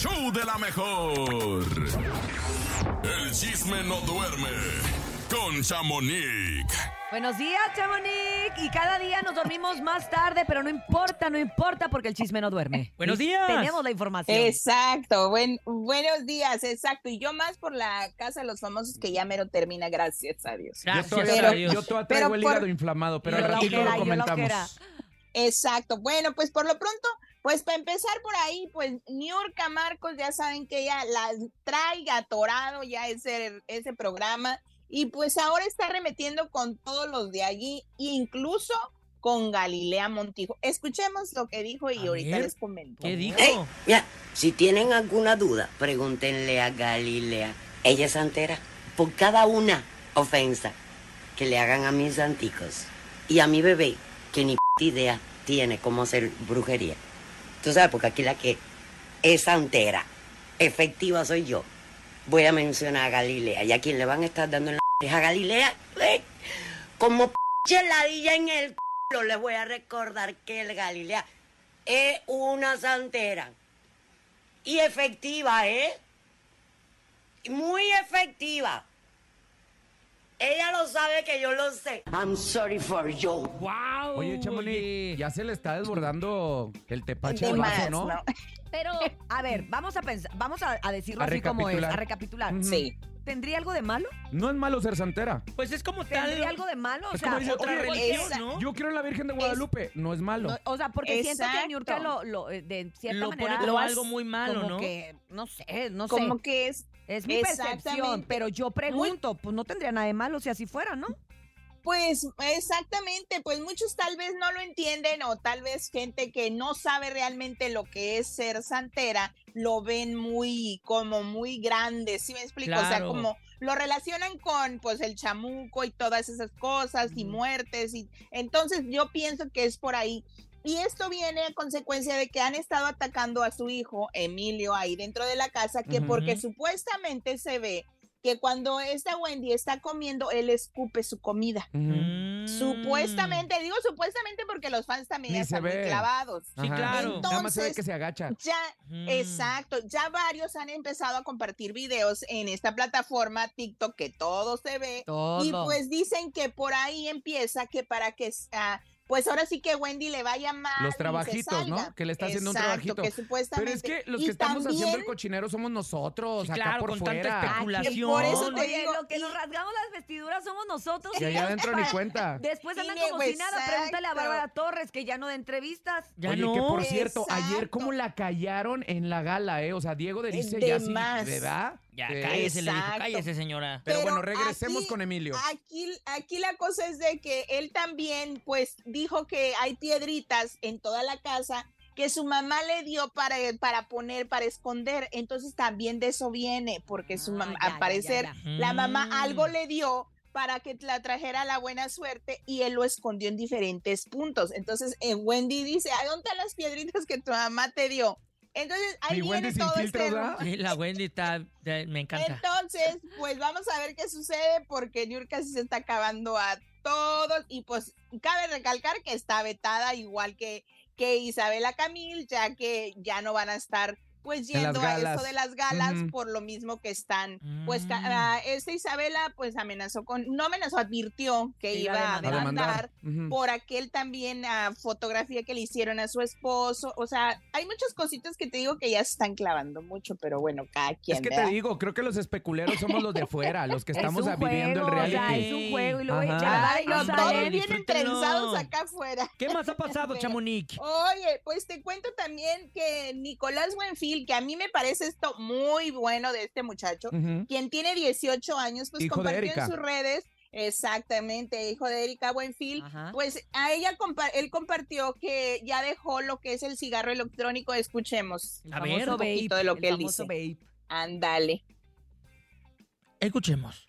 show de la mejor. El chisme no duerme con Chamonix. Buenos días, Chamonix. Y cada día nos dormimos más tarde, pero no importa, no importa porque el chisme no duerme. Buenos días. Tenemos la información. Exacto, buen, buenos días, exacto. Y yo más por la casa de los famosos que ya mero termina, gracias a Dios. Gracias yo todavía, a pero- Dios. yo todavía pero traigo el por- hígado inflamado, pero al ratito lo comentamos. Exacto, bueno, pues por lo pronto, pues para empezar por ahí, pues Niurka Marcos, ya saben que ella la trae atorado ya ese, ese programa y pues ahora está remetiendo con todos los de allí, incluso con Galilea Montijo. Escuchemos lo que dijo y A ahorita ver, les comento. ¿Qué dijo? Ey, mira, si tienen alguna duda, pregúntenle a Galilea. Ella es santera. Por cada una ofensa que le hagan a mis anticos y a mi bebé, que ni idea tiene cómo hacer brujería. Tú sabes, porque aquí la que es santera, efectiva soy yo. Voy a mencionar a Galilea y a quien le van a estar dando en la es a Galilea. eh, como p ladilla en el culo, les voy a recordar que el Galilea es una santera. Y efectiva, ¿eh? Muy efectiva. Ella lo sabe que yo lo sé. I'm sorry for you. ¡Wow! Oye, Chamonix, ya se le está desbordando el tepache De más, ¿no? ¿no? Pero, a ver, vamos a pensar, vamos a, a decirlo A así como es, a recapitular. Sí. ¿Tendría algo de malo? No es malo ser santera. Pues es como tal. ¿Tendría algo de malo? O Es sea, como dice, otra religión, esa- ¿no? Yo quiero en la Virgen de Guadalupe. No es malo. no, o sea, porque siento que. Niurka lo, lo, eh, de cierta Lo pone manera como lo algo muy malo, como ¿no? que, no sé, no Como sé. que es Es mi percepción, pero yo pregunto, pues no tendría nada de malo si así fuera, ¿no? Pues exactamente, pues muchos tal vez no lo entienden o tal vez gente que no sabe realmente lo que es ser santera lo ven muy como muy grande, ¿sí me explico? O sea, como lo relacionan con pues el chamuco y todas esas cosas y muertes y entonces yo pienso que es por ahí. Y esto viene a consecuencia de que han estado atacando a su hijo Emilio ahí dentro de la casa que porque supuestamente se ve que cuando esta Wendy está comiendo él escupe su comida. Mm. Supuestamente, digo supuestamente porque los fans también Ni están muy clavados. Sí, claro. Nada más se ve Entonces- que se agacha. Ya, Mm. exacto, ya varios han empezado a compartir videos en esta plataforma TikTok que todo se ve. Todo. Y pues dicen que por ahí empieza que para que, ah, pues ahora sí que Wendy le vaya mal. Los y se trabajitos, ¿no? Que le está haciendo un trabajito. que supuestamente. Pero es que los y que estamos haciendo el cochinero somos nosotros, Sí, acá claro, por con tanta especulación. por eso te Oye, digo, lo que y- nos rasgamos las vestiduras somos nosotros. Y allá adentro ni cuenta. Después andan ne- como si nada. Pregúntale a Bárbara Torres, que ya no de entrevistas. Ya Oye, no. que por cierto, ayer cómo la callaron en la gala, ¿eh? O sea, Diego de Erice De ya sí, más. ¿verdad? Ya, Sí. cállese, le dijo, Exacto. cállese, señora. Pero, Pero bueno, regresemos aquí- con Emilio. Aquí, aquí la cosa es de que él también, pues, dijo que hay piedritas en toda la casa que su mamá le dio para, para poner, para esconder. Entonces también de eso viene, porque su Ah, mamá, ya, ya, al parecer, ya, la mamá Mm. algo le dio para que la trajera la buena suerte y él lo escondió en diferentes puntos. Entonces, eh, Wendy dice, ¿a dónde están las piedritas que tu mamá te dio? Entonces, ahí Mi viene Wendy sin todo este ¿verdad? Sí, la Wendy está. Me encanta. entonces, pues vamos a ver qué sucede porque Niurka sí se está acabando a todos y pues cabe recalcar que está vetada igual que, que Isabela Camil, ya que ya no van a estar pues yendo a eso de las galas por lo mismo que están. Pues ah, esta Isabela pues amenazó con, no amenazó, advirtió que Que iba a demandar. demandar Ujú. por aquel también ah, fotografía que le hicieron a su esposo. O sea, hay muchas cositas que te digo que ya se están clavando mucho, pero bueno, cada quien. Es que te ¿verdad? digo, creo que los especuleros somos los de fuera, los que estamos es viviendo juego, el o sea, reality. es un juego y luego Ajá. ya Ay, no todos vienen trenzados acá afuera. ¿Qué más ha pasado, Chamonix? Oye, pues te cuento también que Nicolás Buenfil, que a mí me parece esto muy bueno de este muchacho, quien tiene 18 años, pues Hijo compartió en sus redes, exactamente, hijo de Erika Buenfil, Ajá. pues a ella compa- él compartió que ya dejó lo que es el cigarro electrónico, escuchemos. El A ver, un poquito de lo que él dice. vape. Ándale. Escuchemos.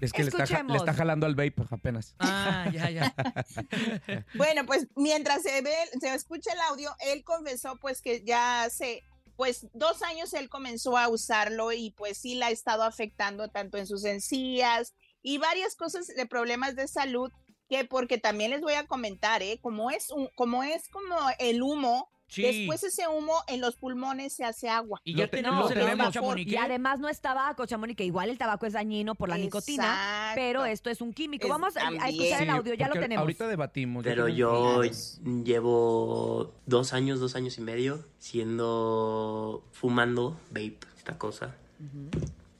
Es que le está, le jalando al vape apenas. Ah, ya, ya. Bueno, pues mientras se ve, se escucha el audio, él confesó pues que ya hace pues dos años él comenzó a usarlo y pues sí la ha estado afectando tanto en sus encías y varias cosas de problemas de salud que porque también les voy a comentar, ¿eh? Como es un, como es como el humo, Sí. Después ese humo en los pulmones se hace agua. Y ya te- tenemos lo el tenemos. Chamonix, Y ¿eh? además no es tabaco, Chamonix, que igual el tabaco es dañino por la nicotina, pero esto es un químico. Es Vamos a, escuchar el Sí, audio, ya lo tenemos. Ahorita debatimos. Pero yo llevo dos años, dos años y medio siendo fumando vape, esta cosa.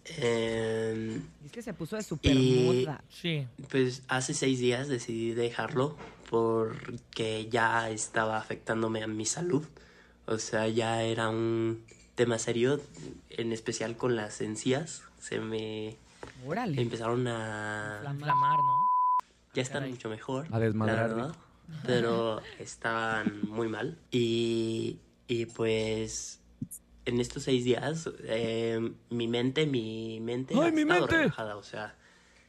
Eh, Es que se puso de super Y- moda. Sí. pues hace seis días decidí dejarlo porque ya estaba afectándome a mi salud. O sea, ya era un tema serio, en especial con las encías. Se me Órale. empezaron a... Inflamar, ¿no? Ya están Caray. mucho mejor. A desmadrar, la verdad, Pero estaban muy mal. Y, y pues en estos seis días, eh, mi mente, mi mente ¡Ay, ha mi estado mente! relajada. O sea,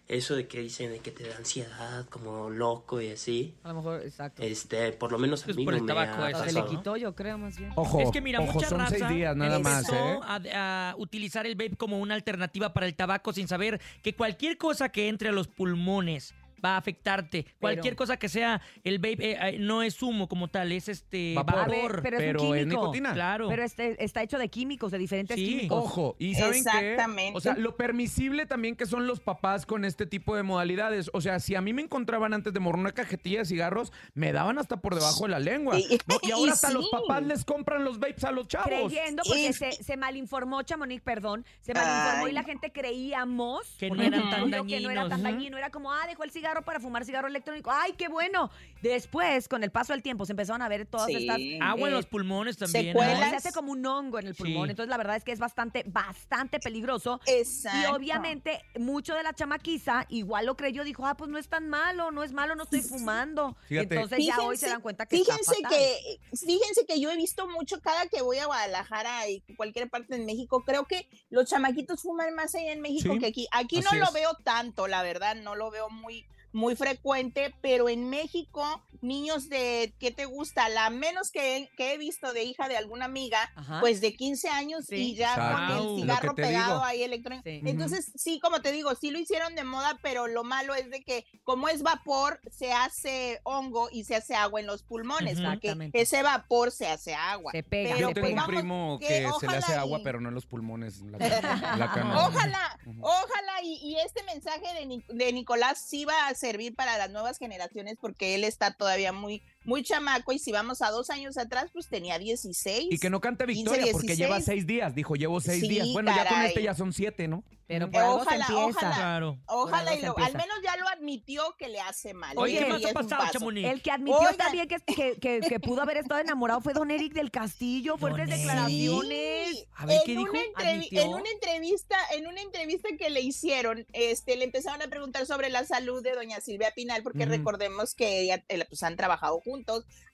eso de que dicen de que te da ansiedad como loco y así. A lo mejor, exacto. Este, por lo menos a Pues mí por no el me tabaco ha se le quitó, yo creo, más bien. Ojo, es que mira, ojo, mucha son raza seis días nada más, empezó ¿eh? a, a utilizar el vape como una alternativa para el tabaco sin saber que cualquier cosa que entre a los pulmones va a afectarte. Cualquier cosa que sea el vape eh, eh, no es humo como tal, es este Vapor. vapor. A ver, pero es un Pero químico. es nicotina. Claro. Pero este está hecho de químicos, de diferentes Sí. químicos. Ojo, y ¿saben qué? Exactamente. O sea, lo permisible también que son los papás con este tipo de modalidades. O sea, si a mí me encontraban antes de morir una cajetilla de cigarros, me daban hasta por debajo de la lengua. Sí. ¿no? Y ahora Y hasta los papás les compran los vapes a los chavos. Creyendo, porque Y- se, se malinformó, Chamonix, perdón, se malinformó y la gente creíamos Que no porque eran tan dijo que no era tan dañino, era como, ah, dejó el cigarro para fumar cigarro electrónico, ay, qué bueno. Después, con el paso del tiempo, se empezaron a ver todas Sí. estas... Agua en eh, los pulmones también. secuelas. ¿no? se hace como un hongo en el pulmón, Sí. entonces la verdad es que es bastante, bastante peligroso. Exacto. Y obviamente, mucho de la chamaquiza igual lo creyó, dijo, ah, pues no es tan malo, no es malo, no estoy fumando. Fíjate. Entonces ya hoy se dan cuenta que está Fíjense fatal. que, fíjense que yo he visto mucho cada que voy a Guadalajara y cualquier parte en México, creo que los chamaquitos fuman más allá en México Sí, que aquí. Aquí no lo es. veo tanto, la verdad, no lo veo muy muy frecuente, pero en México, niños de, ¿qué te gusta? La menos que, que he visto de hija de alguna amiga, Ajá. pues de 15 años Sí. y ya con Lo el cigarro pegado digo. ahí electrónico. Sí. Entonces, sí, como te digo, sí lo hicieron de moda, pero lo malo es de que como es vapor, se hace hongo y se hace agua en los pulmones, porque Exactamente. ese vapor se hace agua. Se pega, Yo se tengo un primo que que, se le hace agua, y- pero no en los pulmones. en la cara- en la cana. Ojalá, ojalá y, y este mensaje de, Ni- de Nicolás sí va a servir para las nuevas generaciones porque él está todavía muy, muy chamaco y si vamos a dos años atrás, pues tenía 16. Y que no cante 15, victoria porque 16. lleva seis días. Dijo, llevo seis Sí, días. Bueno, ya con este ya son siete, ¿no? Pero Ujú. por algo Ojalá, se empieza. ojalá. Claro. Ojalá y lo, al menos ya lo admitió que le hace mal. Oye, ¿qué más ha pasado. Chamonix? El que admitió Oigan. también que, que, que- que pudo haber estado enamorado fue don Eric del Castillo. Fuertes Don declaraciones. Sí, A ver, ¿qué en dijo? Una en una entrevista, en una entrevista que le hicieron, este, le empezaron a preguntar sobre la salud de doña Silvia Pinal, porque recordemos que ella, eh, pues, han trabajado juntos.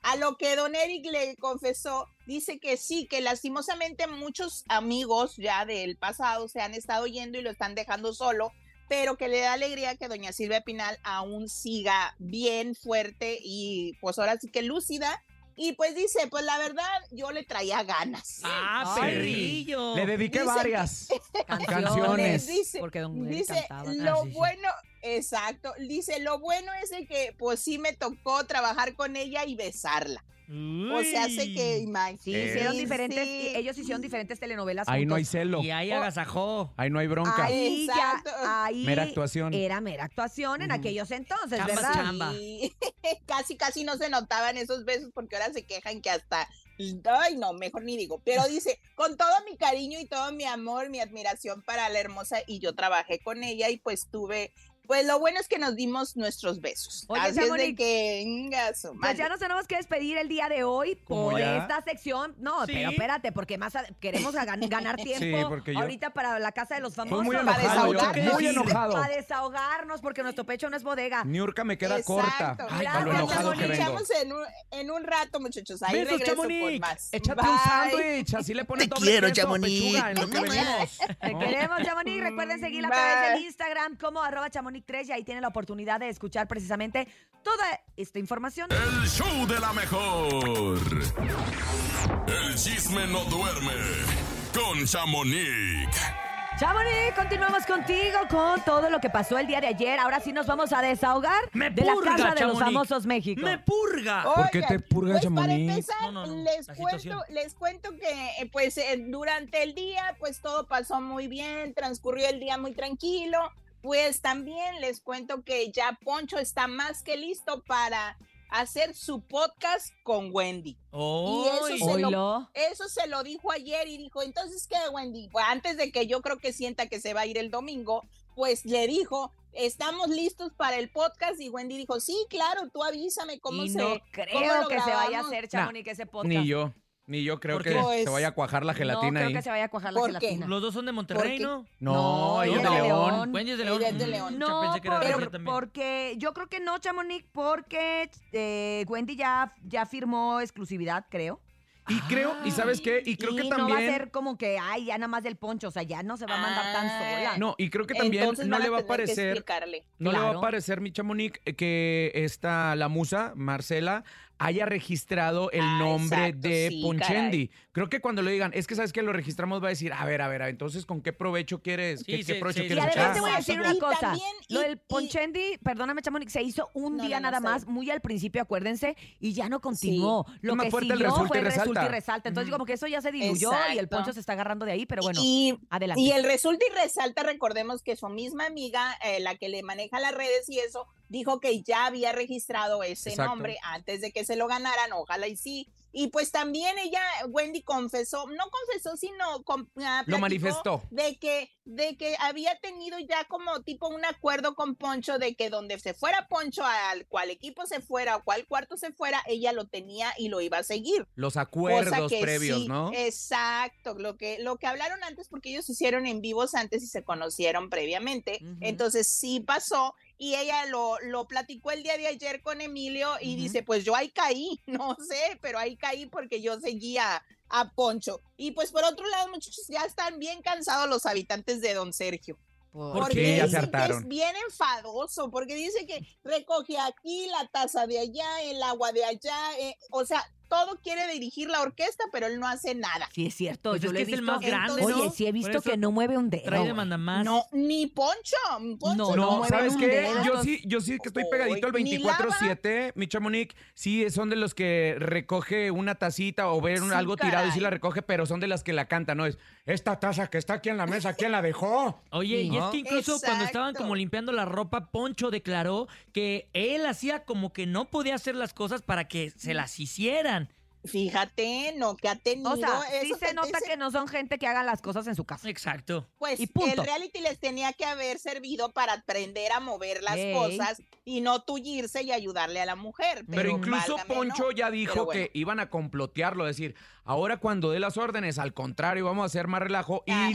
A lo que don Eric le confesó, dice que sí, que lastimosamente muchos amigos ya del pasado se han estado yendo y lo están dejando solo, pero que le da alegría que doña Silvia Pinal aún siga bien fuerte y pues ahora sí que lúcida. Y pues dice, pues la verdad, yo le traía ganas. Ah, Ay. perrillo. Le dediqué Dice que- varias. Canciones. Canciones. Dice, Porque don dice cantaba. lo Ah, sí, sí. Exacto, dice lo bueno es de que pues sí me tocó trabajar con ella y besarla. O sea, hace que imagínate. Sí, hicieron Eh. diferentes, Sí. ellos hicieron diferentes telenovelas Ahí no hay celo. Y ahí Oh. agasajó. Ahí no hay bronca. Ahí ya, Exacto. ahí Mera actuación. era mera actuación en aquellos entonces, Chamba, ¿verdad? chamba. Sí. casi, casi no se notaban esos besos porque ahora se quejan que hasta, ay no, mejor ni digo, pero dice, con todo mi cariño y todo mi amor, mi admiración para la hermosa y yo trabajé con ella y pues tuve, pues lo bueno es que nos dimos nuestros besos. Oye, Así es de Chamonix, que, venga, su Pues ya nos tenemos que despedir el día de hoy ¿Cómo por ya? esta sección. No, Sí. pero espérate, porque más a- queremos a gan- ganar tiempo porque yo- ahorita para la casa de los famosos. Estoy muy Para enojado, yo, desahogarnos. muy enojado. Para desahogarnos, porque nuestro pecho no es bodega. Niurka me queda Exacto. corta. Ay, a lo gracias, enojado que Chamonix. vengo. Echamos en un, en un rato, muchachos. Ahí Besos, regreso Chamonix. más. Échate un sándwich, así le pones Te doble quiero, queso, Chamonix. pechuga, en lo que venimos. Te queremos, Chamonix. Recuerden seguirla a Bye. través del Instagram como arroba chamonix3 y ahí tienen la oportunidad de escuchar precisamente toda esta información. El show de la mejor. El chisme no duerme con Chamonix. Chamonix, continuamos contigo con todo lo que pasó el día de ayer. Ahora sí nos vamos a desahogar Me de la purga, casa de los famosos México. ¡Me purga! ¿Por qué Oigan, te purgas, pues para Chamonix? empezar, No, no, no, les la cuento, les cuento que eh, pues eh, durante el día pues todo pasó muy bien, transcurrió el día muy tranquilo. Pues también les cuento que ya Poncho está más que listo para hacer su podcast con Wendy. ¡Oy! y eso se lo-. Eso se lo dijo ayer y dijo, entonces, ¿qué, Wendy? Pues antes de que yo creo que sienta que se va a ir el domingo, pues le dijo, estamos listos para el podcast y Wendy dijo, sí, claro, tú avísame cómo Y se... no cómo creo lo que se vaya a grabamos". hacer, Chamonix, ese podcast. Ni yo, ni yo creo ¿Por que qué? se vaya a cuajar la No gelatina creo ahí. que se vaya a cuajar la ¿Por qué? gelatina. Los dos son de Monterrey? ¿no? No, No, ella es ella de es de León. León. Wendy es de Ella León. es de León. yo No, pensé que era de por- también. porque yo creo que no, Chamonix, porque eh, Wendy ya, ya firmó exclusividad, creo. Y creo, y ¿sabes qué? Y creo y que no va a también... ser como que, ay, ya nada más del poncho, o sea, ya no se va a mandar tan Ah. sola. No, y creo que también Entonces no van le va a tener que parecer... explicarle. No le va Claro. a parecer, mi chamonix, que esta, la musa, Marcela, haya registrado el Ah, nombre exacto, de sí, Ponchendi. Creo que cuando le digan, es que sabes que lo registramos, va a decir, a ver, a ver, entonces, ¿con qué provecho quieres? Sí, ¿Qué, sí, qué provecho sí, Y quieres además echar? te voy a decir Y una cosa. también- y- Lo del y- Ponchendi, perdóname, Chamonix, se hizo un No, día no, no, nada más, muy al principio, acuérdense, y ya no continuó. Lo que fuerte el siguió resulta fue y el resulta y resalta. Entonces, como que eso ya se diluyó y el Exacto. poncho se está agarrando de ahí, pero bueno, y, adelante. y el resulta y resalta, recordemos que su misma amiga, eh, la que le maneja las redes y eso, dijo que ya había registrado ese Exacto. nombre antes de que se lo ganaran, ojalá y sí. Y pues también ella, Wendy, confesó, no confesó, sino com- ah, Lo manifestó. De que, de que había tenido ya como tipo un acuerdo con Poncho de que donde se fuera Poncho, al cual equipo se fuera o cual cuarto se fuera, ella lo tenía y lo iba a seguir. Los acuerdos previos, sí, ¿no? Exacto, lo que, lo que hablaron antes, porque ellos hicieron en vivos antes y se conocieron previamente. Entonces sí pasó y ella lo, lo platicó el día de ayer con Emilio y dice, pues yo ahí caí, no sé, pero ahí caí porque yo seguía a Poncho. Y pues por otro lado, muchachos, ya están bien cansados los habitantes de Don Sergio. Por- ¿Por Porque qué? Ya se dicen que es bien enfadoso, porque dice que recoge aquí la taza de allá, el agua de allá, eh, o sea, todo quiere dirigir la orquesta, pero él no hace nada. Sí, es cierto. Pues yo es lo que he es el visto. más grande, Oye, ¿no? sí he visto que no mueve un dedo. Trae de güey. mandamás. No, ni Poncho, Poncho No, No, mueven ¿sabes un qué? dedo. Yo sí, yo sí que estoy pegadito al Uy, ni lava. 24-7, mi chamonix. Sí, son de los que recoge una tacita o ver Sí, algo tirado y sí la recoge, pero son de las que la cantan, ¿no? Es, esta taza que está aquí en la mesa, ¿quién la dejó? Oye, y es que incluso cuando estaban como limpiando la ropa, Poncho declaró que él hacía como que no podía hacer las cosas para que se las hicieran. Fíjate, no, que ha tenido. O sea, sí se nota ese- que no son gente que haga las cosas en su casa. Exacto. Pues y punto. el reality les tenía que haber servido para aprender a mover las cosas y no tullirse y ayudarle a la mujer. Pero, Pero, incluso válgame, Poncho ¿no? ya dijo bueno. que iban a complotearlo, decir, ahora cuando dé las órdenes, al contrario, vamos a hacer más relajo. Y, Ah,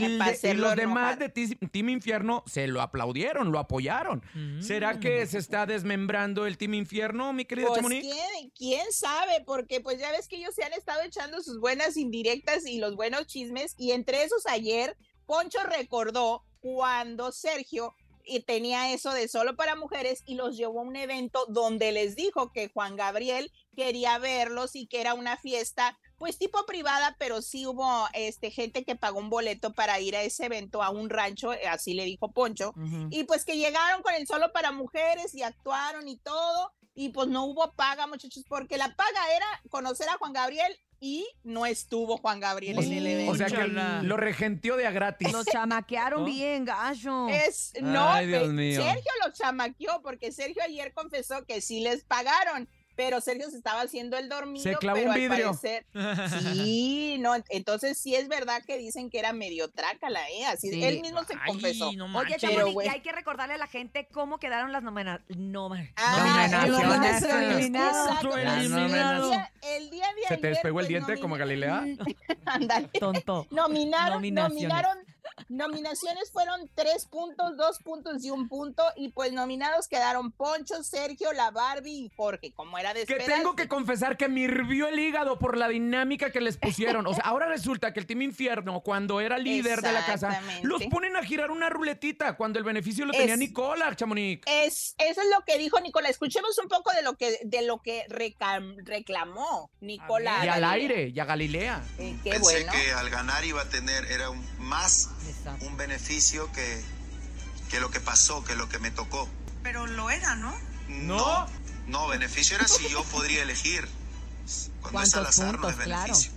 los demás de Team Infierno se lo aplaudieron, lo apoyaron. ¿Será que Mm. se está desmembrando el Team Infierno, mi querida Pues Chamonix? ¿quién, quién sabe, porque pues ya ves que ellos se han estado echando sus buenas indirectas y los buenos chismes y entre esos ayer Poncho recordó cuando Sergio y tenía eso de solo para mujeres y los llevó a un evento donde les dijo que Juan Gabriel quería verlos y que era una fiesta pues tipo privada, pero sí hubo este gente que pagó un boleto para ir a ese evento a un rancho, eh, así le dijo Poncho. Y pues que llegaron con el solo para mujeres y actuaron y todo. Y pues no hubo paga, muchachos, porque la paga era conocer a Juan Gabriel y no estuvo Juan Gabriel en el evento. O sea que Chala. lo regentió de a gratis. Los chamaquearon ¿No? bien, gacho. Es, no, Ay, Dios pe- mío. Sergio lo chamaqueó porque Sergio ayer confesó que sí les pagaron, pero Sergio se estaba haciendo el dormido. Se clavó pero un al vidrio. parecer- sí, no, entonces sí es verdad que dicen que era medio trácala, ¿eh? Así, Sí. él mismo se Ay, confesó. no Oye, manches. Pero, Chamonix, güey. y hay que recordarle a la gente cómo quedaron las nomina- no- Ah, Nominaciones. El día- de ¿Se te despegó el pues, diente como Galilea? Ándale. Tonto. Nominaron, Nominaciones. nominaron, nominaciones fueron tres puntos, dos puntos y un punto, y pues nominados quedaron Poncho, Sergio, la Barbie y Jorge, como era de Que tengo que confesar que me hirvió el hígado por la dinámica que les pusieron. O sea, ahora resulta que el Team Infierno, cuando era líder de la casa, los ponen a girar una ruletita cuando el beneficio lo tenía Es- Nicola, Chamonix. Es, eso es lo que dijo Nicola. Escuchemos un poco de lo que, de lo que recam- reclamó Nicola. Y al aire, y a Galilea. Eh, qué Pensé bueno. que al ganar iba a tener, era un más Exacto. un beneficio que, que lo que pasó, que lo que me tocó. Pero lo era, ¿no? No, no, beneficio era si yo podría elegir. Cuando es ¿Cuántos al azar no es beneficio.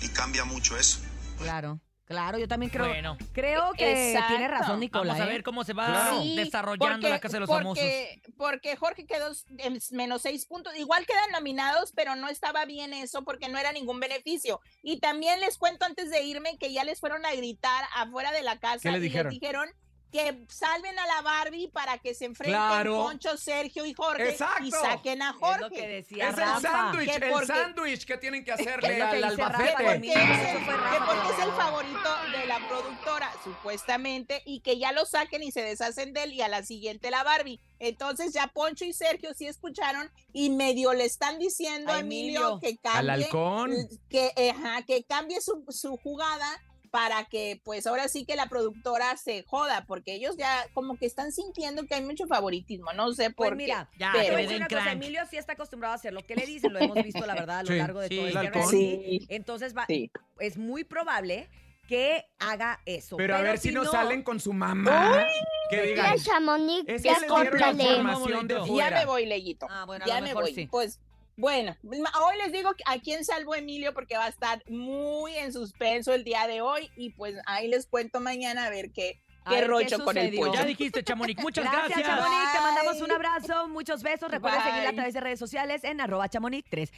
Y cambia mucho eso. Claro, claro, yo también creo, Bueno. creo que Exacto. tiene razón Nicola. Vamos a ¿eh? ver cómo se va Claro. Sí, desarrollando la Casa de los Famosos. porque, Porque Jorge quedó en menos seis puntos. Igual quedan nominados, pero no estaba bien eso porque no era ningún beneficio. Y también les cuento antes de irme que ya les fueron a gritar afuera de la casa ¿Qué le y dijeron? les dijeron que salven a la Barbie para que se enfrenten Claro. Poncho, Sergio y Jorge Exacto. y saquen a Es Jorge. lo que decía Es el sándwich, Que el porque- sándwich que tienen que hacerle Es al Que albacete. porque, es el, que porque es el favorito de la productora, supuestamente, y que ya lo saquen y se deshacen de él y a la siguiente la Barbie. Entonces ya Poncho y Sergio sí escucharon y medio le están diciendo a A Emilio, Emilio. que cambie, Al halcón. que, ajá, que cambie su, su jugada para que pues ahora sí que la productora se joda, porque ellos ya como que están sintiendo que hay mucho favoritismo, no sé por Pues qué. mira, Ya, te pero- que den una cosa. Emilio sí está acostumbrado a hacer lo que le dicen, lo hemos visto, la verdad, a lo Sí, largo de sí, todo el. Sí. Entonces va, Sí. es muy probable que haga eso. Pero a ver si no no salen con su mamá. Que digan. Ya, Chamonix, Es ya les la información de Ya Ya me voy, Leyito. Ah, bueno, a ya me voy. sí. Pues bueno, hoy les digo a quién salvó Emilio porque va a estar muy en suspenso el día de hoy y pues ahí les cuento mañana a ver qué, qué ver qué rocho con el pollo. Ya dijiste, Chamonix. Muchas Gracias, gracias. Chamonix. Te mandamos un abrazo, muchos besos. Recuerda seguirla a través de redes sociales en arroba chamonix 3.